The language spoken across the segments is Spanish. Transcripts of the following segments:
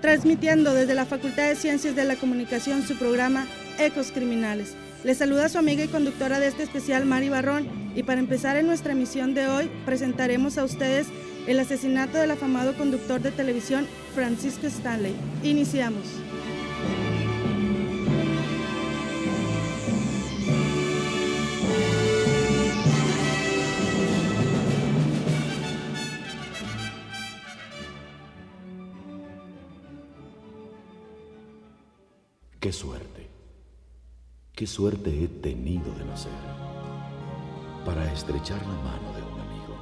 transmitiendo desde la Facultad de Ciencias de la Comunicación su programa Ecos Criminales. Les saluda su amiga y conductora de este especial, Mari Barrón, y para empezar en nuestra emisión de hoy presentaremos a ustedes el asesinato del afamado conductor de televisión Francisco Stanley. Iniciamos. Qué suerte, qué suerte he tenido de nacer para estrechar la mano de un amigo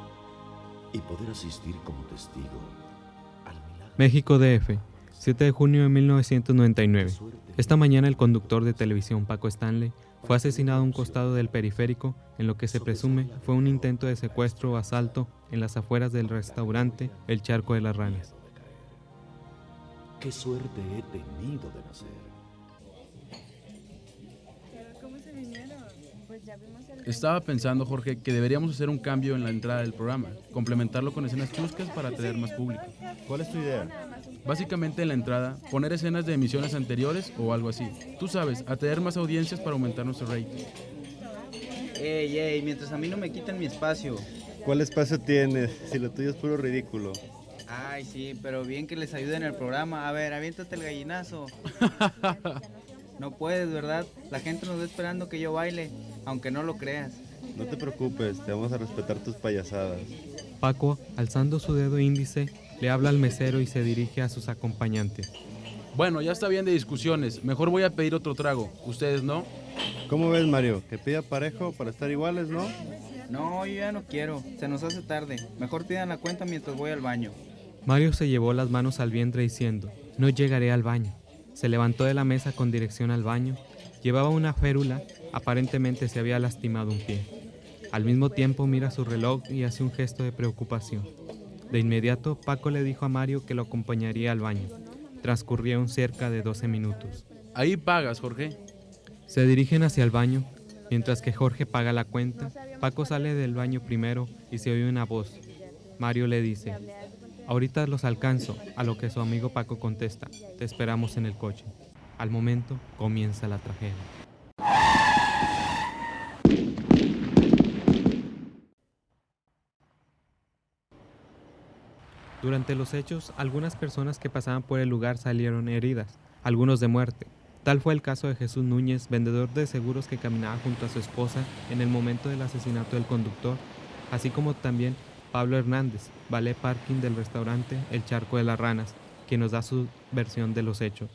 y poder asistir como testigo al milagro. México DF, 7 de junio de 1999. Esta mañana el conductor de televisión Paco Stanley fue asesinado a un costado del periférico en lo que se presume fue un intento de secuestro o asalto en las afueras del restaurante El Charco de las Ranas. Qué suerte he tenido de nacer. Estaba pensando, Jorge, que deberíamos hacer un cambio en la entrada del programa, complementarlo con escenas chuscas para tener más público. ¿Cuál es tu idea? Básicamente en la entrada, poner escenas de emisiones anteriores o algo así. Tú sabes, atraer más audiencias para aumentar nuestro rating. Ey, ey, mientras a mí no me quiten mi espacio. ¿Cuál espacio tienes? Si lo tuyo es puro ridículo. Ay, sí, pero bien que les ayude en el programa. A ver, aviéntate el gallinazo. No puedes, ¿verdad? La gente nos va esperando que yo baile, aunque no lo creas. No te preocupes, te vamos a respetar tus payasadas. Paco, alzando su dedo índice, le habla al mesero y se dirige a sus acompañantes. Bueno, ya está bien de discusiones. Mejor voy a pedir otro trago. ¿Ustedes no? ¿Cómo ves, Mario? ¿Que pida parejo para estar iguales, no? No, yo ya no quiero. Se nos hace tarde. Mejor pidan la cuenta mientras voy al baño. Mario se llevó las manos al vientre diciendo, no llegaré al baño. Se levantó de la mesa con dirección al baño. Llevaba una férula, aparentemente se había lastimado un pie. Al mismo tiempo mira su reloj y hace un gesto de preocupación. De inmediato, Paco le dijo a Mario que lo acompañaría al baño. Transcurrieron cerca de 12 minutos. Ahí pagas, Jorge. Se dirigen hacia el baño. Mientras que Jorge paga la cuenta, Paco sale del baño primero y se oye una voz. Mario le dice, ahorita los alcanzo, a lo que su amigo Paco contesta, te esperamos en el coche. Al momento comienza la tragedia. Durante los hechos, algunas personas que pasaban por el lugar salieron heridas, algunos de muerte. Tal fue el caso de Jesús Núñez, vendedor de seguros que caminaba junto a su esposa en el momento del asesinato del conductor, así como también Pablo Hernández, valet parking del restaurante El Charco de las Ranas, quien nos da su versión de los hechos.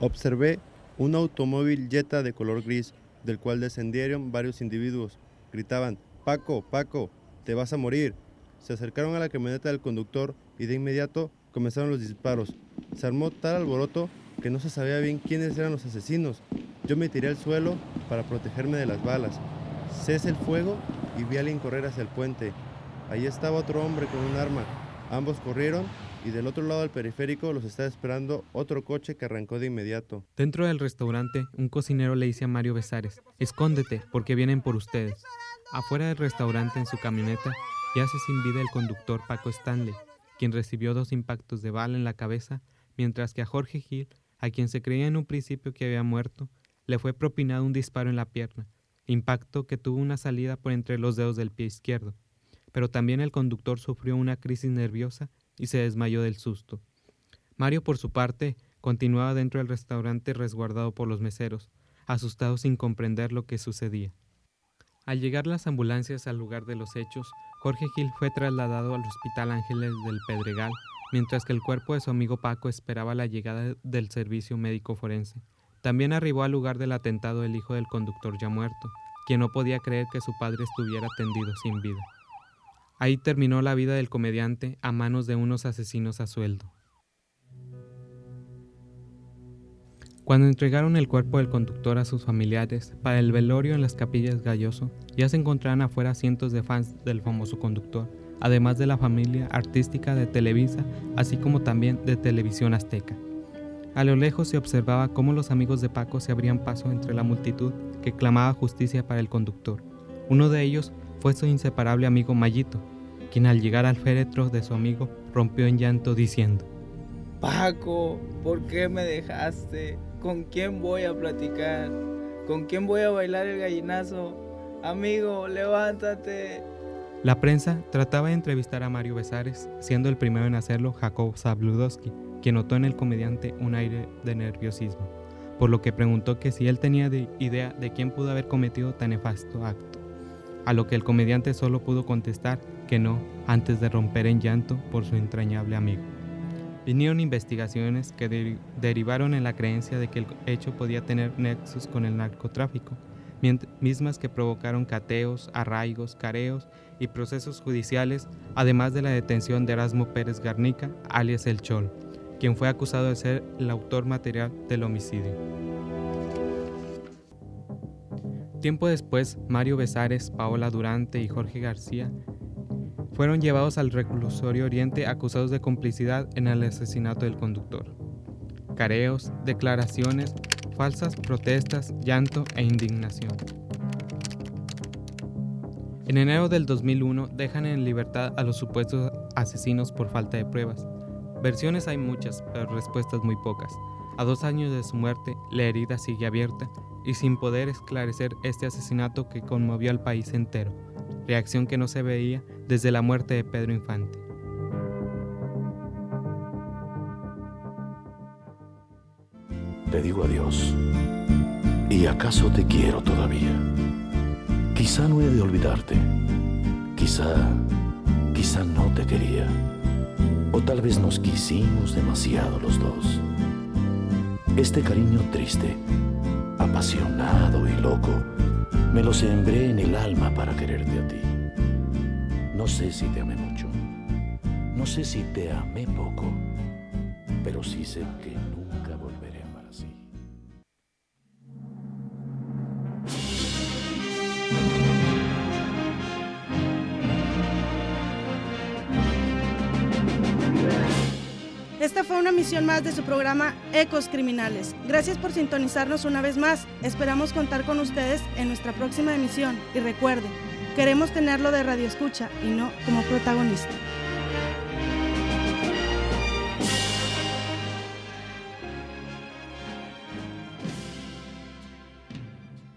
Observé un automóvil Jetta de color gris, del cual descendieron varios individuos. Gritaban, Paco, Paco, te vas a morir. Se acercaron a la camioneta del conductor y de inmediato comenzaron los disparos. Se armó tal alboroto que no se sabía bien quiénes eran los asesinos. Yo me tiré al suelo para protegerme de las balas. Cese el fuego y vi a alguien correr hacia el puente. Allí estaba otro hombre con un arma. Ambos corrieron y del otro lado del periférico los estaba esperando otro coche que arrancó de inmediato. Dentro del restaurante, un cocinero le dice a Mario Besares, escóndete porque vienen por ustedes. Afuera del restaurante en su camioneta yace sin vida el conductor Paco Stanley, quien recibió dos impactos de bala en la cabeza, mientras que a Jorge Gil, a quien se creía en un principio que había muerto, le fue propinado un disparo en la pierna, impacto que tuvo una salida por entre los dedos del pie izquierdo. Pero también el conductor sufrió una crisis nerviosa y se desmayó del susto. Mario, por su parte, continuaba dentro del restaurante resguardado por los meseros, asustado sin comprender lo que sucedía. Al llegar las ambulancias al lugar de los hechos, Jorge Gil fue trasladado al Hospital Ángeles del Pedregal, mientras que el cuerpo de su amigo Paco esperaba la llegada del servicio médico forense. También arribó al lugar del atentado el hijo del conductor ya muerto, quien no podía creer que su padre estuviera tendido sin vida. Ahí terminó la vida del comediante a manos de unos asesinos a sueldo. Cuando entregaron el cuerpo del conductor a sus familiares para el velorio en las capillas Galloso, ya se encontraban afuera cientos de fans del famoso conductor, además de la familia artística de Televisa, así como también de Televisión Azteca. A lo lejos se observaba cómo los amigos de Paco se abrían paso entre la multitud que clamaba justicia para el conductor. Uno de ellos fue su inseparable amigo Mayito, quien al llegar al féretro de su amigo rompió en llanto diciendo, Paco, ¿por qué me dejaste? ¿Con quién voy a platicar? ¿Con quién voy a bailar el gallinazo? Amigo, levántate. La prensa trataba de entrevistar a Mario Besares, siendo el primero en hacerlo Jacob Zabludowski, quien notó en el comediante un aire de nerviosismo, por lo que preguntó que si él tenía idea de quién pudo haber cometido tan nefasto acto, a lo que el comediante solo pudo contestar que no antes de romper en llanto por su entrañable amigo. Vinieron investigaciones que derivaron en la creencia de que el hecho podía tener nexos con el narcotráfico, mismas que provocaron cateos, arraigos, careos y procesos judiciales, además de la detención de Erasmo Pérez Garnica, alias El Chol, quien fue acusado de ser el autor material del homicidio. Tiempo después, Mario Besares, Paola Durante y Jorge García fueron llevados al reclusorio Oriente acusados de complicidad en el asesinato del conductor. Careos, declaraciones, falsas protestas, llanto e indignación. En enero del 2001 dejan en libertad a los supuestos asesinos por falta de pruebas. Versiones hay muchas, pero respuestas muy pocas. A dos años de su muerte, la herida sigue abierta y sin poder esclarecer este asesinato que conmovió al país entero, reacción que no se veía desde la muerte de Pedro Infante. Te digo adiós. ¿Y acaso te quiero todavía? Quizá no he de olvidarte. Quizá, quizá no te quería. O tal vez nos quisimos demasiado los dos. Este cariño triste, apasionado y loco, me lo sembré en el alma para quererte a ti. No sé si te amé mucho, no sé si te amé poco, pero sí sé que nunca volveré a amar así. Esta fue una misión más de su programa Ecos Criminales. Gracias por sintonizarnos una vez más. Esperamos contar con ustedes en nuestra próxima emisión. Y recuerden, Queremos tenerlo de radio escucha y no como protagonista.